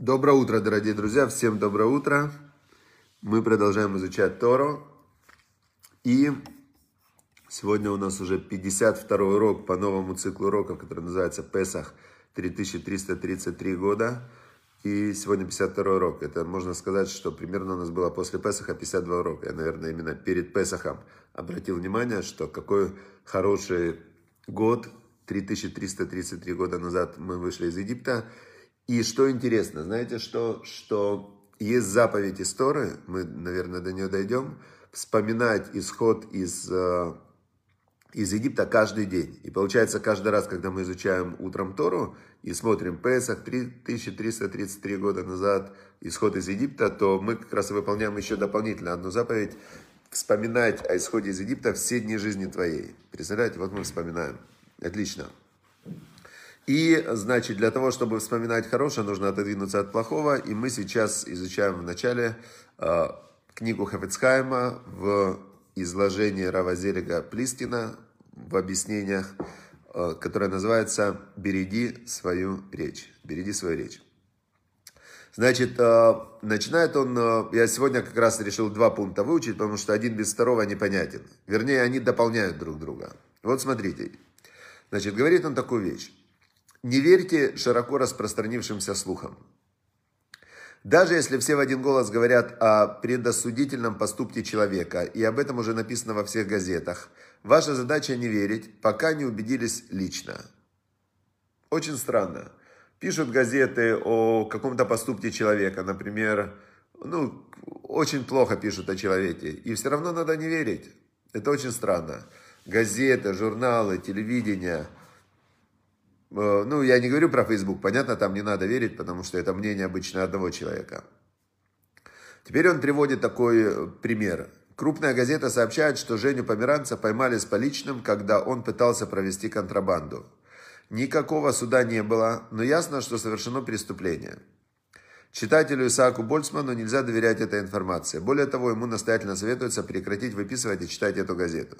Доброе утро, дорогие друзья, всем доброе утро. Мы продолжаем изучать Тору. И сегодня у нас уже 52 урок по новому циклу уроков, который называется Песах 3333 года. И сегодня 52 урок. Это можно сказать, что примерно у нас было после Песаха 52 урока. Я, наверное, именно перед Песахом обратил внимание, что какой хороший год, 3333 года назад мы вышли из Египта. И что интересно, знаете, что, что есть заповедь истории, мы, наверное, до нее дойдем, вспоминать исход из, э, из Египта каждый день. И получается, каждый раз, когда мы изучаем утром Тору и смотрим Песах 3333 года назад, исход из Египта, то мы как раз выполняем еще дополнительно одну заповедь, вспоминать о исходе из Египта все дни жизни твоей. Представляете, вот мы вспоминаем. Отлично. И, значит, для того, чтобы вспоминать хорошее, нужно отодвинуться от плохого. И мы сейчас изучаем в начале э, книгу Хафецхайма в изложении Равазелига Плистина в объяснениях, э, которое называется «Береги свою речь». «Береги свою речь». Значит, э, начинает он, э, я сегодня как раз решил два пункта выучить, потому что один без второго непонятен. Вернее, они дополняют друг друга. Вот смотрите. Значит, говорит он такую вещь. Не верьте широко распространившимся слухам. Даже если все в один голос говорят о предосудительном поступке человека, и об этом уже написано во всех газетах, ваша задача не верить, пока не убедились лично. Очень странно. Пишут газеты о каком-то поступке человека, например, ну, очень плохо пишут о человеке, и все равно надо не верить. Это очень странно. Газеты, журналы, телевидение – ну, я не говорю про Facebook, понятно, там не надо верить, потому что это мнение обычно одного человека. Теперь он приводит такой э, пример. Крупная газета сообщает, что Женю Померанца поймали с поличным, когда он пытался провести контрабанду. Никакого суда не было, но ясно, что совершено преступление. Читателю Исааку Больцману нельзя доверять этой информации. Более того, ему настоятельно советуется прекратить выписывать и читать эту газету.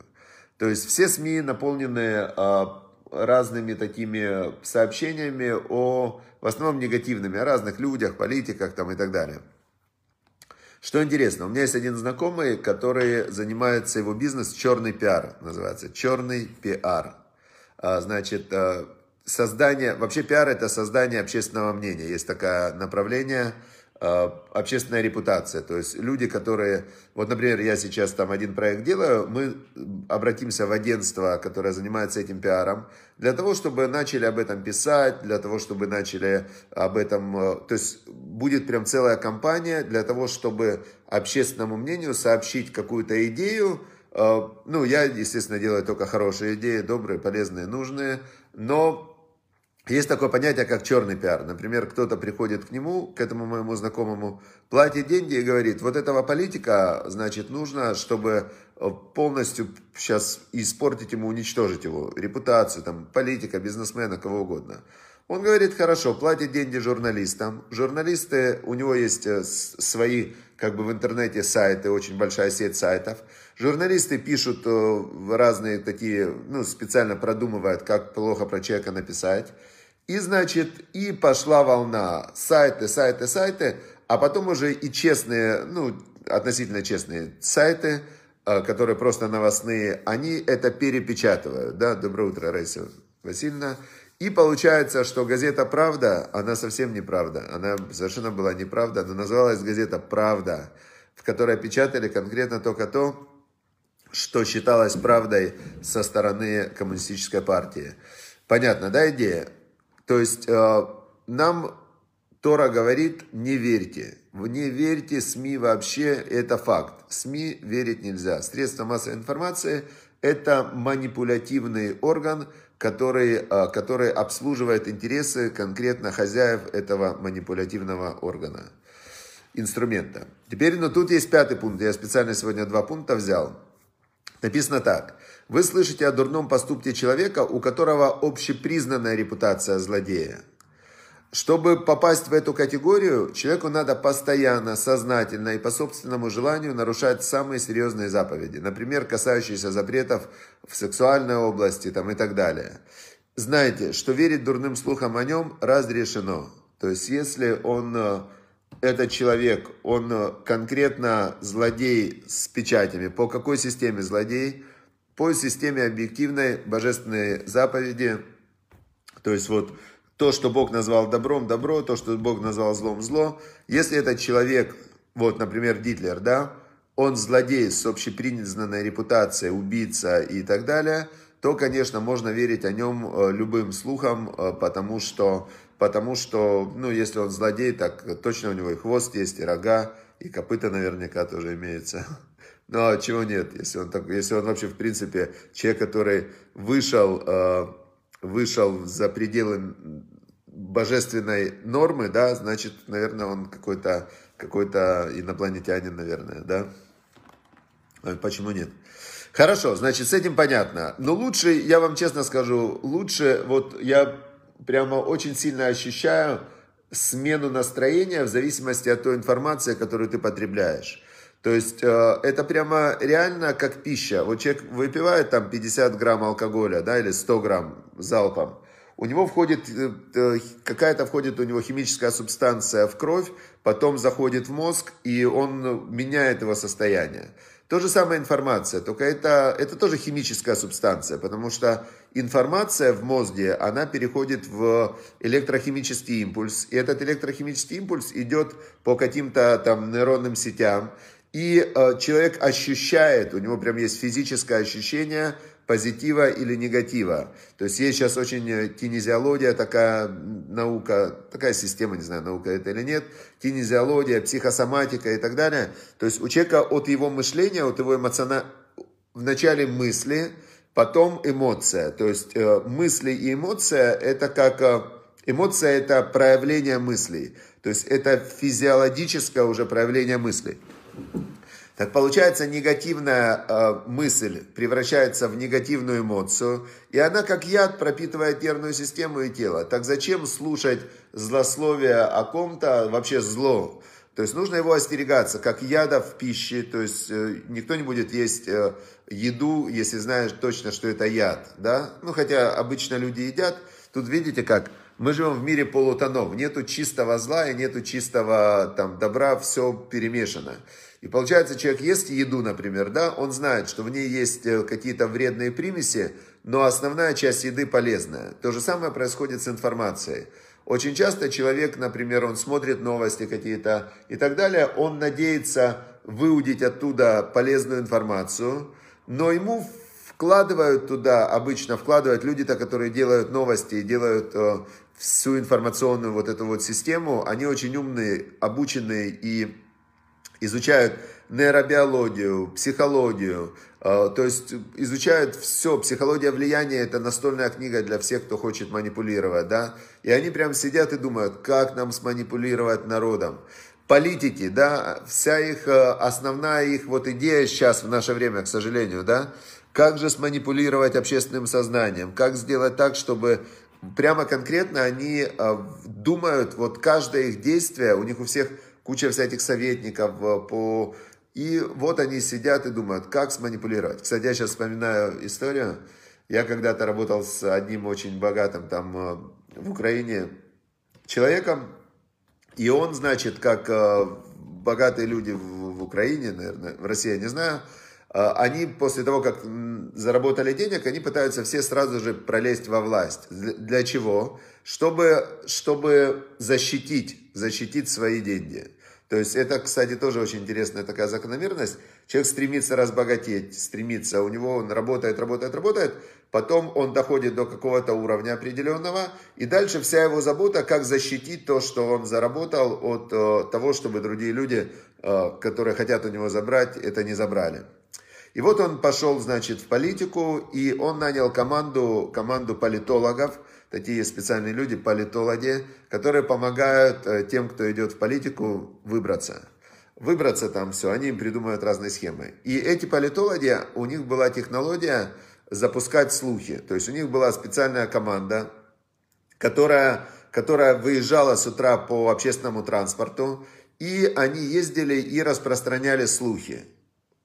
То есть все СМИ наполнены а, разными такими сообщениями о, в основном негативными, о разных людях, политиках там и так далее. Что интересно, у меня есть один знакомый, который занимается его бизнес черный пиар, называется черный пиар. А, значит, а, создание, вообще пиар это создание общественного мнения, есть такое направление – Э, общественная репутация. То есть люди, которые, вот, например, я сейчас там один проект делаю, мы обратимся в агентство, которое занимается этим пиаром, для того, чтобы начали об этом писать, для того, чтобы начали об этом, э, то есть будет прям целая кампания для того, чтобы общественному мнению сообщить какую-то идею, э, ну, я, естественно, делаю только хорошие идеи, добрые, полезные, нужные, но есть такое понятие, как черный пиар. Например, кто-то приходит к нему, к этому моему знакомому, платит деньги и говорит, вот этого политика, значит, нужно, чтобы э, полностью сейчас испортить ему, уничтожить его репутацию, там, политика, бизнесмена, кого угодно. Он говорит, хорошо, платит деньги журналистам. Журналисты, у него есть э, свои, как бы в интернете сайты, очень большая сеть сайтов. Журналисты пишут э, разные такие, ну, специально продумывают, как плохо про человека написать. И, значит, и пошла волна. Сайты, сайты, сайты. А потом уже и честные, ну, относительно честные сайты, э, которые просто новостные, они это перепечатывают. Да, доброе утро, Раиса Васильевна. И получается, что газета «Правда», она совсем не правда. Она совершенно была неправда, но называлась газета «Правда», в которой печатали конкретно только то, что считалось правдой со стороны коммунистической партии. Понятно, да, идея? То есть э, нам Тора говорит, не верьте. Не верьте СМИ вообще, это факт. СМИ верить нельзя. Средства массовой информации – это манипулятивный орган, который, э, который обслуживает интересы конкретно хозяев этого манипулятивного органа, инструмента. Теперь, ну тут есть пятый пункт. Я специально сегодня два пункта взял. Написано так. Вы слышите о дурном поступке человека, у которого общепризнанная репутация злодея. Чтобы попасть в эту категорию, человеку надо постоянно, сознательно и по собственному желанию нарушать самые серьезные заповеди. Например, касающиеся запретов в сексуальной области там, и так далее. Знаете, что верить дурным слухам о нем разрешено. То есть, если он, э, этот человек, он э, конкретно злодей с печатями, по какой системе злодей? По системе объективной божественной заповеди, то есть вот то, что Бог назвал добром, добро, то, что Бог назвал злом, зло. Если этот человек, вот, например, Гитлер, да, он злодей с общепризнанной репутацией, убийца и так далее, то, конечно, можно верить о нем э, любым слухам, э, потому что, потому что, ну, если он злодей, так точно у него и хвост есть, и рога, и копыта наверняка тоже имеется. Но чего нет, если он, так, если он вообще, в принципе, человек, который вышел, э, вышел за пределы божественной нормы, да, значит, наверное, он какой-то какой-то инопланетянин, наверное, да? Почему нет? Хорошо, значит, с этим понятно. Но лучше, я вам честно скажу, лучше, вот я прямо очень сильно ощущаю смену настроения в зависимости от той информации, которую ты потребляешь. То есть э, это прямо реально как пища. Вот человек выпивает там 50 грамм алкоголя, да, или 100 грамм залпом у него входит, э, э, какая-то входит у него химическая субстанция в кровь, потом заходит в мозг, и он меняет его состояние. То же самое информация, только это, это тоже химическая субстанция, потому что информация в мозге, она переходит в электрохимический импульс, и этот электрохимический импульс идет по каким-то там нейронным сетям, и э, человек ощущает, у него прям есть физическое ощущение позитива или негатива. То есть есть сейчас очень э, кинезиология, такая наука, такая система, не знаю, наука это или нет, кинезиология, психосоматика и так далее. То есть у человека от его мышления, от его эмоционального... Вначале мысли, потом эмоция. То есть э, мысли и эмоция это как... Э, эмоция это проявление мыслей. То есть это физиологическое уже проявление мыслей. Так получается, негативная э, мысль превращается в негативную эмоцию, и она как яд пропитывает нервную систему и тело. Так зачем слушать злословие о ком-то, вообще зло? То есть нужно его остерегаться, как яда в пище, то есть э, никто не будет есть э, еду, если знаешь точно, что это яд, да? Ну, хотя обычно люди едят, тут видите как, мы живем в мире полутонов, нету чистого зла и нету чистого там добра, все перемешано. И получается, человек ест еду, например, да, он знает, что в ней есть э, какие-то вредные примеси, но основная часть еды полезная. То же самое происходит с информацией. Очень часто человек, например, он смотрит новости какие-то и так далее, он надеется выудить оттуда полезную информацию, но ему вкладывают туда, обычно вкладывают люди-то, которые делают новости, делают э, всю информационную вот эту вот систему, они очень умные, обученные и изучают нейробиологию, психологию, э, то есть изучают все. Психология влияния это настольная книга для всех, кто хочет манипулировать, да. И они прям сидят и думают, как нам сманипулировать народом. Политики, да, вся их, э, основная их вот идея сейчас в наше время, к сожалению, да, как же сманипулировать общественным сознанием, как сделать так, чтобы прямо конкретно они э, думают, вот каждое их действие, у них у всех куча всяких советников э, по... И вот они сидят и думают, как сманипулировать. Кстати, я сейчас вспоминаю историю. Я когда-то работал с одним очень богатым там э, в Украине человеком, и он, значит, как богатые люди в Украине, наверное, в России, я не знаю, они после того, как заработали денег, они пытаются все сразу же пролезть во власть. Для чего? Чтобы, чтобы защитить, защитить свои деньги. То есть это, кстати, тоже очень интересная такая закономерность. Человек стремится разбогатеть, стремится, у него он работает, работает, работает, потом он доходит до какого-то уровня определенного, и дальше вся его забота, как защитить то, что он заработал от э, того, чтобы другие люди, э, которые хотят у него забрать, это не забрали. И вот он пошел, значит, в политику, и он нанял команду, команду политологов, такие специальные люди, политологи, которые помогают э, тем, кто идет в политику, выбраться. Выбраться там все, они им придумывают разные схемы. И эти политологи, у них была технология запускать слухи. То есть у них была специальная команда, которая, которая выезжала с утра по общественному транспорту, и они ездили и распространяли слухи.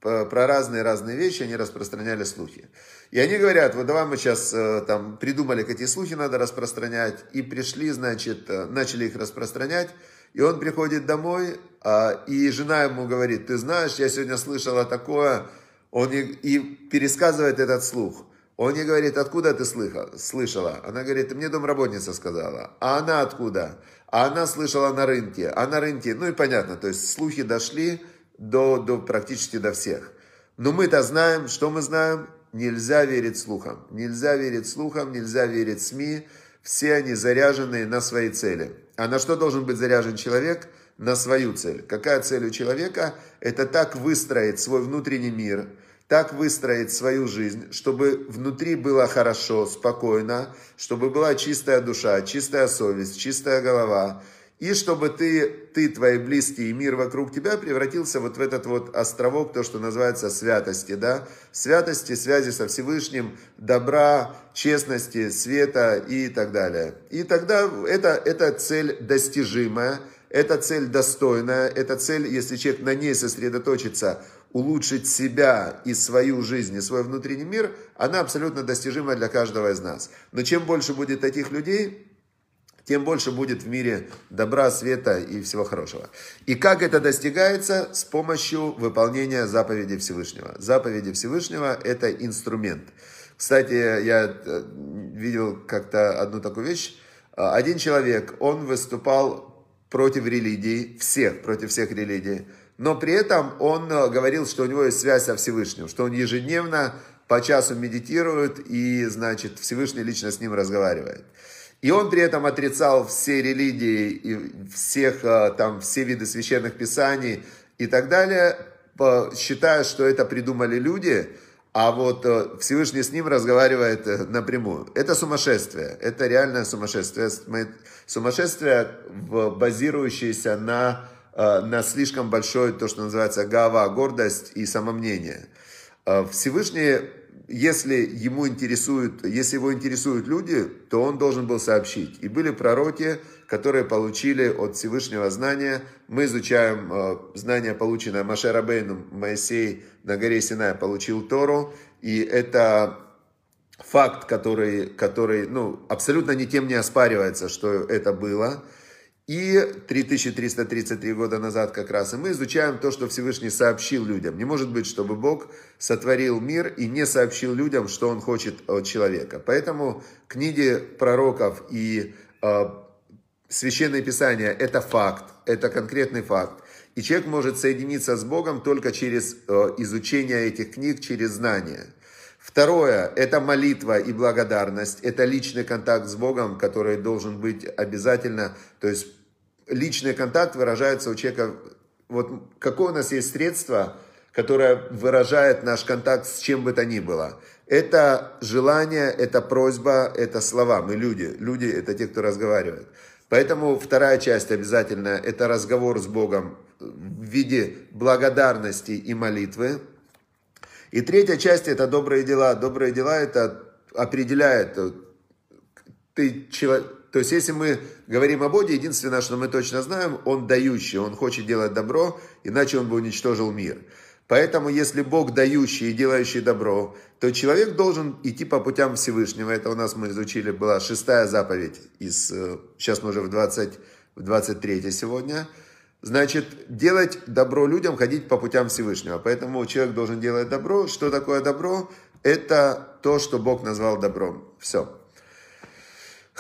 Про разные-разные вещи, они распространяли слухи. И они говорят, вот давай мы сейчас э, там придумали, какие слухи надо распространять, и пришли, значит, э, начали их распространять, и он приходит домой, а, и жена ему говорит, ты знаешь, я сегодня слышала такое, он и, и пересказывает этот слух. Он ей говорит, откуда ты слыхал, слышала? Она говорит, мне домработница сказала. А она откуда? А она слышала на рынке. А на рынке, ну и понятно, то есть слухи дошли до, до практически до всех. Но мы-то знаем, что мы знаем? Нельзя верить слухам. Нельзя верить слухам, нельзя верить СМИ. Все они заряжены на свои цели. А на что должен быть заряжен человек? На свою цель. Какая цель у человека? Это так выстроить свой внутренний мир, так выстроить свою жизнь, чтобы внутри было хорошо, спокойно, чтобы была чистая душа, чистая совесть, чистая голова, и чтобы ты, ты, твои близкие и мир вокруг тебя превратился вот в этот вот островок, то, что называется святости, да, святости, связи со Всевышним, добра, честности, света и так далее. И тогда это, это цель достижимая, это цель достойная, это цель, если человек на ней сосредоточится, улучшить себя и свою жизнь, и свой внутренний мир, она абсолютно достижима для каждого из нас. Но чем больше будет таких людей, тем больше будет в мире добра, света и всего хорошего. И как это достигается? С помощью выполнения заповеди Всевышнего. Заповеди Всевышнего – это инструмент. Кстати, я э, видел как-то одну такую вещь. Один человек, он выступал против религий, всех, против всех религий, но при этом он э, говорил, что у него есть связь со Всевышним, что он ежедневно по часу медитирует и, значит, Всевышний лично с ним разговаривает. И он при этом отрицал все религии и всех, а, там, все виды священных писаний и так далее, считая, что это придумали люди, а вот э, Всевышний с ним разговаривает э, напрямую. Это сумасшествие, это реальное сумасшествие. Сумасшествие, базирующееся на, э, на слишком большой, то, что называется гава, гордость и самомнение. Всевышний если ему интересуют, если его интересуют люди, то он должен был сообщить. И были пророки, которые получили от Всевышнего знания. Мы изучаем э, знания, полученное Маше Рабейну, Моисей на горе Синай получил Тору. И это факт, который, который ну, абсолютно никем не оспаривается, что это было. И 3333 года назад как раз, и мы изучаем то, что Всевышний сообщил людям. Не может быть, чтобы Бог сотворил мир и не сообщил людям, что Он хочет от человека. Поэтому книги пророков и э, Священное Писание – это факт, это конкретный факт. И человек может соединиться с Богом только через э, изучение этих книг, через знания. Второе – это молитва и благодарность. Это личный контакт с Богом, который должен быть обязательно. То есть личный контакт выражается у человека, вот какое у нас есть средство, которое выражает наш контакт с чем бы то ни было. Это желание, это просьба, это слова. Мы люди. Люди – это те, кто разговаривает. Поэтому вторая часть обязательно – это разговор с Богом в виде благодарности и молитвы. И третья часть – это добрые дела. Добрые дела – это определяет, ты человек, то есть, если мы говорим о Боге, единственное, что мы точно знаем, Он дающий, Он хочет делать добро, иначе Он бы уничтожил мир. Поэтому, если Бог дающий и делающий добро, то человек должен идти по путям Всевышнего. Это у нас мы изучили, была шестая заповедь, из, э, сейчас мы уже в, 20, в 23 сегодня. Значит, делать добро людям, ходить по путям Всевышнего. Поэтому человек должен делать добро. Что такое добро? Это то, что Бог назвал добром. Все.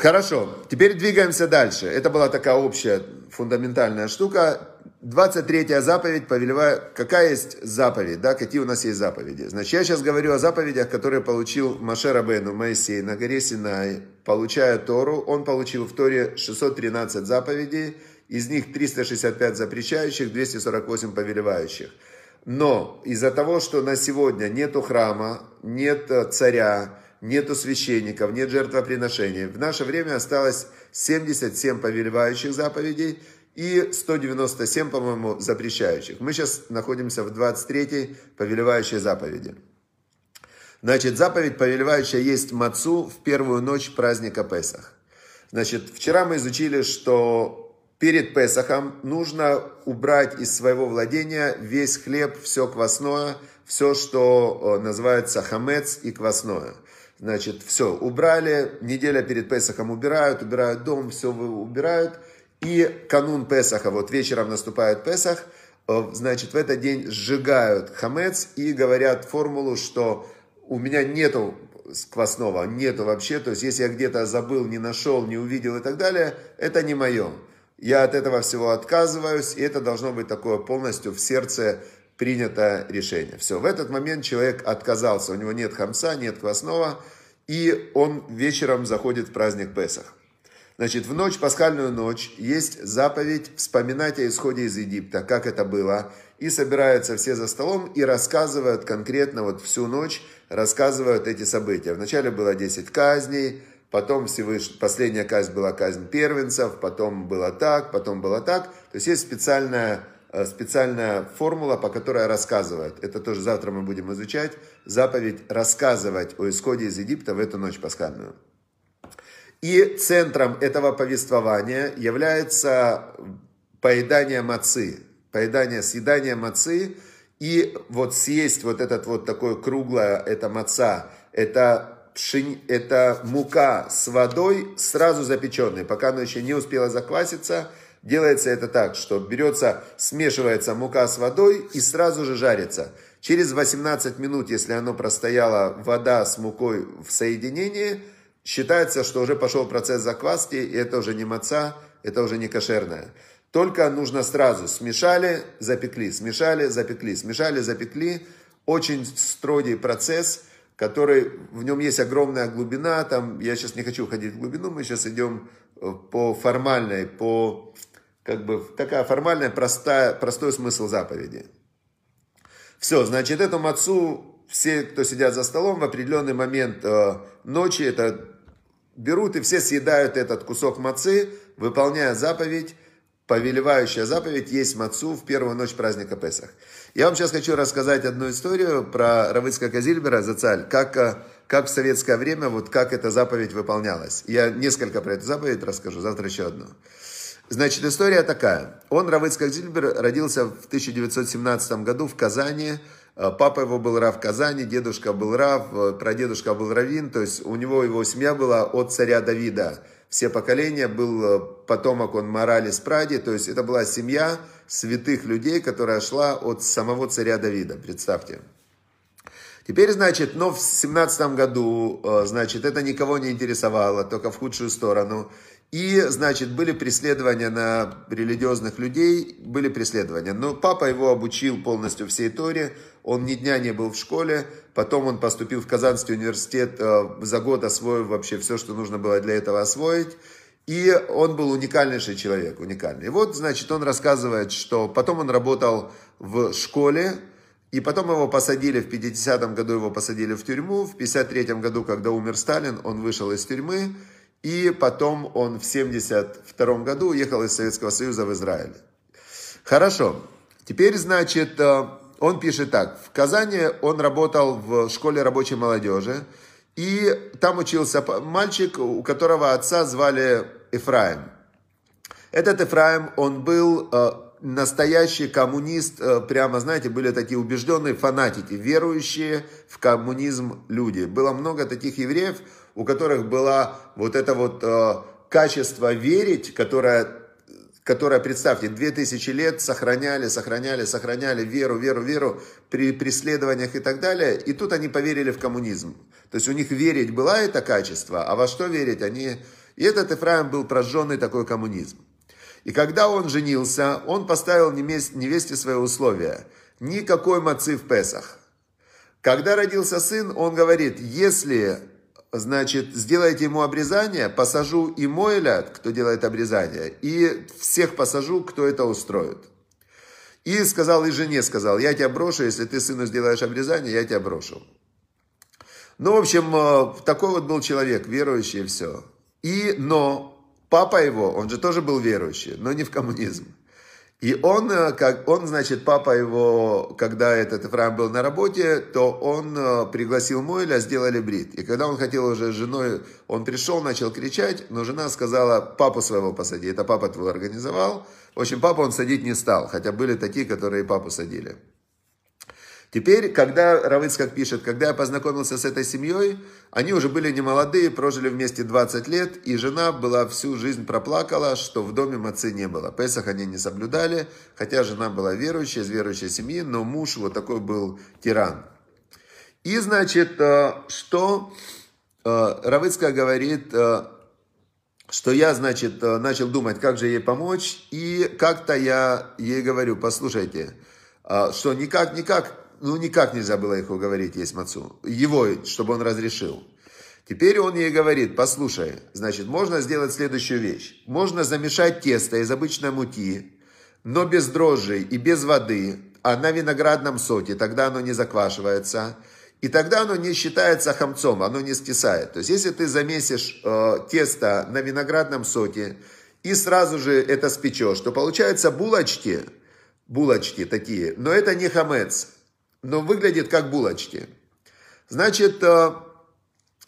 Хорошо, теперь двигаемся дальше. Это была такая общая фундаментальная штука. 23 заповедь, повелевая, какая есть заповедь, да, какие у нас есть заповеди. Значит, я сейчас говорю о заповедях, которые получил Маше Рабену Моисей на горе Синай, получая Тору. Он получил в Торе 613 заповедей, из них 365 запрещающих, 248 повелевающих. Но из-за того, что на сегодня нету храма, нет царя, нету священников, нет жертвоприношений. В наше время осталось 77 повелевающих заповедей и 197, по-моему, запрещающих. Мы сейчас находимся в 23-й повелевающей заповеди. Значит, заповедь повелевающая есть мацу в первую ночь праздника Песах. Значит, вчера мы изучили, что перед Песохом нужно убрать из своего владения весь хлеб, все квасное, все, что э, называется хамец и квасное. Значит, все, убрали, неделя перед Песохом убирают, убирают дом, все убирают. И канун Песаха, вот вечером наступает Песах, э, значит, в этот день сжигают хамец и говорят формулу, что у меня нету квасного, нету вообще, то есть если я где-то забыл, не нашел, не увидел и так далее, это не мое. Я от этого всего отказываюсь, и это должно быть такое полностью в сердце принято решение. Все, в этот момент человек отказался, у него нет хамца, нет квасного, и он вечером заходит в праздник Песах. Значит, в ночь, пасхальную ночь, есть заповедь вспоминать о исходе из Египта, как это было. И собираются все за столом и рассказывают конкретно вот всю ночь, рассказывают эти события. Вначале было 10 казней, потом Всевыш... последняя казнь была казнь первенцев, потом было так, потом было так. То есть есть специальная, специальная формула, по которой рассказывают. Это тоже завтра мы будем изучать. Заповедь рассказывать о исходе из Египта в эту ночь пасхальную. И центром этого повествования является поедание мацы, поедание, съедание мацы, и вот съесть вот этот вот такой круглое, это маца, это пшень, это мука с водой, сразу запеченной, пока она еще не успела закваситься, делается это так, что берется, смешивается мука с водой и сразу же жарится. Через 18 минут, если оно простояла вода с мукой в соединении, считается, что уже пошел процесс закваски, и это уже не маца, это уже не кошерное. Только нужно сразу смешали, запекли, смешали, запекли, смешали, запекли. Очень строгий процесс, который, в нем есть огромная глубина, там, я сейчас не хочу уходить в глубину, мы сейчас идем э, по формальной, по, как бы, такая формальная, простая, простой смысл заповеди. Все, значит, эту мацу все, кто сидят за столом, в определенный момент э, ночи это берут и все съедают этот кусок мацы, выполняя заповедь, повелевающая заповедь есть мацу в первую ночь праздника Песах. Я вам сейчас хочу рассказать одну историю про Равыцка Казильбера, Зацаль, как, э, как в советское время, вот как эта заповедь выполнялась. Я несколько про эту заповедь расскажу, завтра еще одну. Значит, история такая. Он, Равыцкак Зильбер, родился в 1917 году в Казани. Э, папа его был Рав в Казани, дедушка был Рав, э, прадедушка был Равин. То есть у него его семья была от царя Давида все поколения, был э, потомок он Морали Спради, то есть это была семья святых людей, которая шла от самого царя Давида, представьте. Теперь, значит, но в 17 году, значит, это никого не интересовало, только в худшую сторону. И, значит, были преследования на религиозных людей, были преследования. Но папа его обучил полностью всей Торе, он ни дня не был в школе, потом он поступил в Казанский университет, э, за год освоив вообще все, что нужно было для этого освоить. И он был уникальнейший человек, уникальный. И вот, значит, он рассказывает, что потом он работал в школе, и потом его посадили, в 50-м году его посадили в тюрьму, в 53-м году, когда умер Сталин, он вышел из тюрьмы, и потом он в 72 году уехал из Советского Союза в Израиль. Хорошо. Теперь, значит, э, он пишет так. В Казани он работал в школе рабочей молодежи. И там учился мальчик, у которого отца звали Ефраим. Этот Ефраим, он был э, настоящий коммунист, э, прямо, знаете, были такие убежденные фанатики, верующие в коммунизм люди. Было много таких евреев, у которых было вот это вот э, качество верить, которое, которое, представьте, две тысячи лет сохраняли, сохраняли, сохраняли веру, веру, веру при преследованиях и так далее. И тут они поверили в коммунизм. То есть у них верить было это качество, а во что верить они... И этот Ефраим был прожженный такой коммунизм. И когда он женился, он поставил невесте свои условия. Никакой мацы в Песах. Когда родился сын, он говорит, если значит, сделайте ему обрезание, посажу и Моэля, кто делает обрезание, и всех посажу, кто это устроит. И сказал и жене, сказал, я тебя брошу, если ты сыну сделаешь обрезание, я тебя брошу. Ну, в общем, э, такой вот был человек, верующий все. И, но папа его, он же тоже был верующий, но не в коммунизм. И он, э, как, он, значит, папа его, когда этот Ефраим был на работе, то он э, пригласил Мойля, сделали брит. И когда он хотел уже с женой, он пришел, начал кричать, но жена сказала, папу своего посади. Это папа твой организовал. В общем, папу он садить не стал, хотя были такие, которые папу садили. Теперь, когда Равыцкак пишет, когда я познакомился с этой семьей, они уже были не молодые, прожили вместе 20 лет, и жена была всю жизнь проплакала, что в доме мацы не было. Песах они не соблюдали, хотя жена была верующая, из верующей семьи, но муж вот такой был тиран. И, значит, э, что э, Равыцкак говорит, э, что я, значит, начал думать, как же ей помочь, и как-то я ей говорю, послушайте, что никак-никак ну, никак нельзя было их уговорить есть мацу. Его, чтобы он разрешил. Теперь он ей говорит, послушай, значит, можно сделать следующую вещь. Можно замешать тесто из обычной муки, но без дрожжей и без воды, а на виноградном соке, тогда оно не заквашивается. И тогда оно не считается хамцом, оно не скисает. То есть, если ты замесишь э, тесто на виноградном соке и сразу же это спечешь, то получаются булочки, булочки такие, но это не хамец но выглядит как булочки. Значит, э,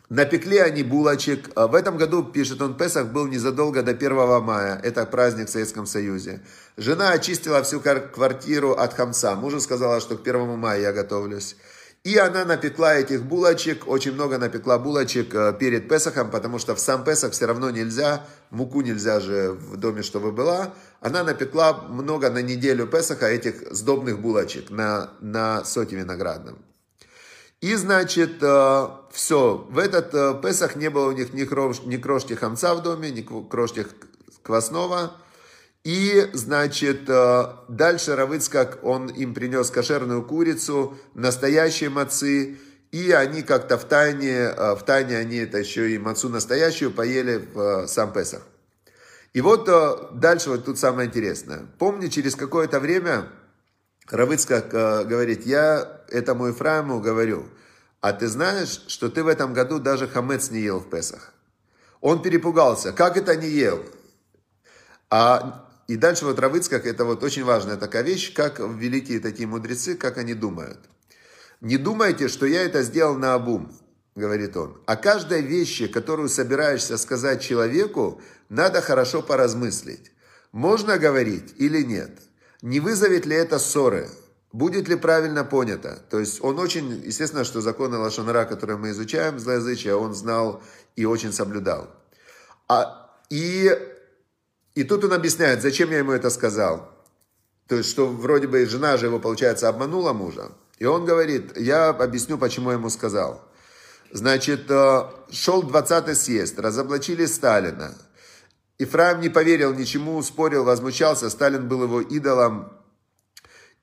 напекли они булочек. Э, в этом году, пишет он, Песах был незадолго до 1 мая. Это праздник в Советском Союзе. Жена очистила всю квартиру от хамца. Мужу сказала, что к 1 мая я готовлюсь. И она напекла этих булочек, очень много напекла булочек э, перед Песахом, потому что в сам Песах все равно нельзя, муку нельзя же в доме, чтобы была. Она напекла много на неделю Песаха этих сдобных булочек на, на соте виноградном. И, значит, э, все, в этот э, Песах не было у них ни крошки хамца в доме, ни крошки квасного. И, значит, э, дальше Равыцкак, он им принес кошерную курицу, настоящие мацы, и они как-то в тайне, э, в тайне они это еще и мацу настоящую поели в э, сам Песах. И вот дальше вот тут самое интересное. Помню, через какое-то время Равыцкак говорит, я этому Ефраиму говорю, а ты знаешь, что ты в этом году даже хамец не ел в Песах? Он перепугался. Как это не ел? А и дальше вот Равыцкак, это вот очень важная такая вещь, как великие такие мудрецы, как они думают. Не думайте, что я это сделал на обум, говорит он. А каждой вещи, которую собираешься сказать человеку, надо хорошо поразмыслить. Можно говорить или нет? Не вызовет ли это ссоры? Будет ли правильно понято? То есть он очень, естественно, что законы Лашонара, которые мы изучаем, злоязычие, он знал и очень соблюдал. А, и и тут он объясняет, зачем я ему это сказал. То есть, что вроде бы жена же его, получается, обманула мужа. И он говорит, я объясню, почему я ему сказал. Значит, э, шел 20-й съезд, разоблачили Сталина. Ифраим не поверил ничему, спорил, возмущался, Сталин был его идолом.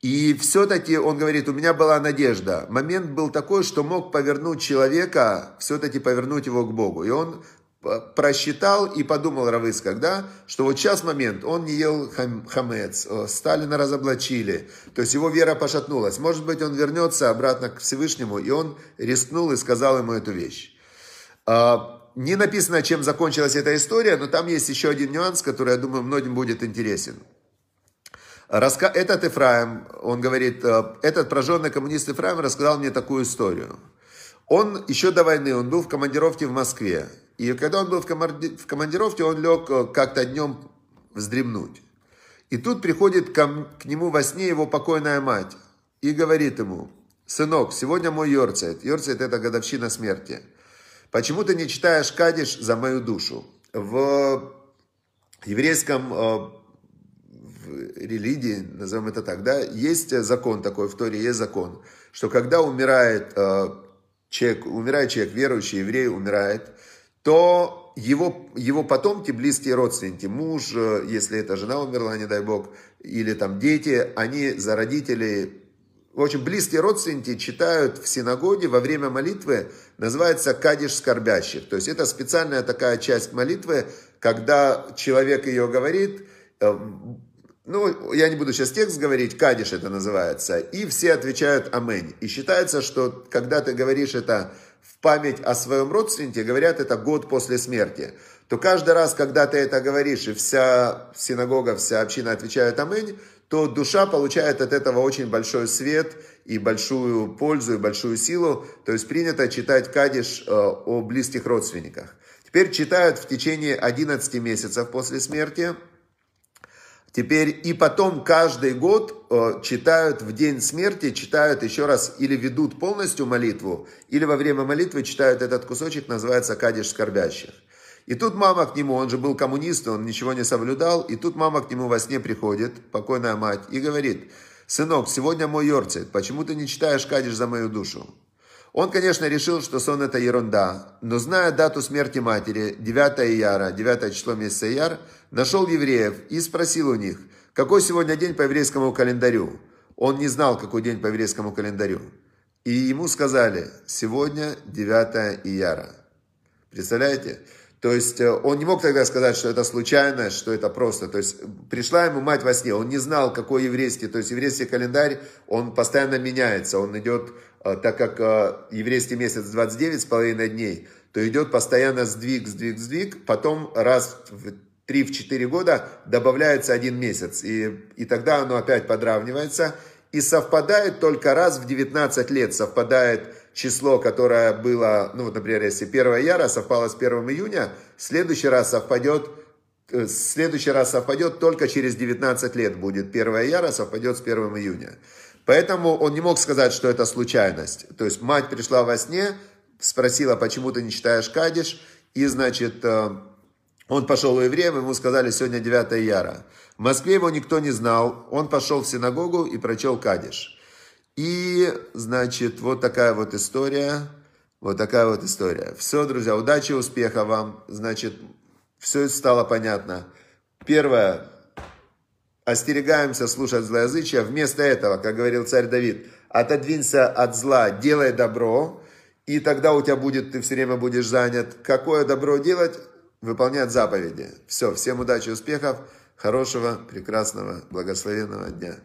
И все-таки, он говорит, у меня была надежда. Момент был такой, что мог повернуть человека, все-таки повернуть его к Богу. И он просчитал и подумал Равыс, когда, что вот сейчас момент, он не ел хам, хамец, Сталина разоблачили, то есть его вера пошатнулась. Может быть, он вернется обратно к Всевышнему, и он рискнул и сказал ему эту вещь. А, не написано, чем закончилась эта история, но там есть еще один нюанс, который, я думаю, многим будет интересен. Этот Ефраим, он говорит, э, этот прожженный коммунист Ефраим рассказал мне такую историю. Он еще до войны, он был в командировке в Москве. И когда он был в командировке, он лег э, как-то днем вздремнуть. И тут приходит к нему во сне его покойная мать и говорит ему, «Сынок, сегодня мой Йорцайт». Йорцайт – это годовщина смерти. «Почему ты не читаешь Кадиш за мою душу?» В еврейском э, в религии, назовем это так, да, есть закон такой, в Торе есть закон, что когда умирает э, человек, умирает человек, верующий еврей умирает, то его, его потомки, близкие родственники, муж, э, если это жена умерла, не дай бог, или там дети, они за родителей, в общем, близкие родственники читают в синагоге во время молитвы, называется кадиш скорбящих. То есть это специальная такая часть молитвы, когда человек ее говорит, э, ну, я не буду сейчас текст говорить, кадиш это называется, и все отвечают амень. И считается, что когда ты говоришь это в память о своем родственнике, говорят, это год после смерти. то каждый раз, когда ты это говоришь, и вся синагога, вся община отвечает «Аминь», то душа получает от этого очень большой свет и большую пользу, и большую силу. То есть принято читать кадиш э, о близких родственниках. Теперь читают в течение 11 месяцев после смерти. Теперь и потом каждый год э, читают в день смерти, читают еще раз или ведут полностью молитву, или во время молитвы читают этот кусочек, называется «Кадиш скорбящих». И тут мама к нему, он же был коммунист, он ничего не соблюдал, и тут мама к нему во сне приходит, покойная мать, и говорит, «Сынок, сегодня мой Йорцит, почему ты не читаешь Кадиш за мою душу?» Он, конечно, решил, что сон это ерунда, но зная дату смерти матери, 9 Ияра, 9 число месяца Ияр, нашел евреев и спросил у них, какой сегодня день по еврейскому календарю. Он не знал, какой день по еврейскому календарю. И ему сказали, сегодня 9 Ияра. Представляете? То есть э, он не мог тогда сказать, что это случайно, что это просто. То есть пришла ему мать во сне, он не знал, какой еврейский. То есть еврейский календарь, он постоянно меняется. Он идет, так как э, еврейский месяц 29 с половиной дней, то идет постоянно сдвиг, сдвиг, сдвиг. Потом раз в 3-4 года добавляется один месяц. И, и тогда оно опять подравнивается. И совпадает только раз в 19 лет. Совпадает число, которое было, ну вот, например, если 1 яра совпало с 1 июня, следующий раз совпадет, э, следующий раз совпадет только через 19 лет будет 1 яра совпадет с 1 июня. Поэтому он не мог сказать, что это случайность. То есть мать пришла во сне, спросила, почему ты не читаешь Кадиш, и, значит, э, он пошел у евреев, ему сказали, сегодня 9 яра. В Москве его никто не знал, он пошел в синагогу и прочел Кадиш. И, значит, вот такая вот история. Вот такая вот история. Все, друзья, удачи, успеха вам. Значит, все стало понятно. Первое. Остерегаемся слушать злоязычия. Вместо этого, как говорил царь Давид, отодвинься от зла, делай добро, и тогда у тебя будет, ты все время будешь занят. Какое добро делать? Выполнять заповеди. Все, всем удачи, успехов, хорошего, прекрасного, благословенного дня.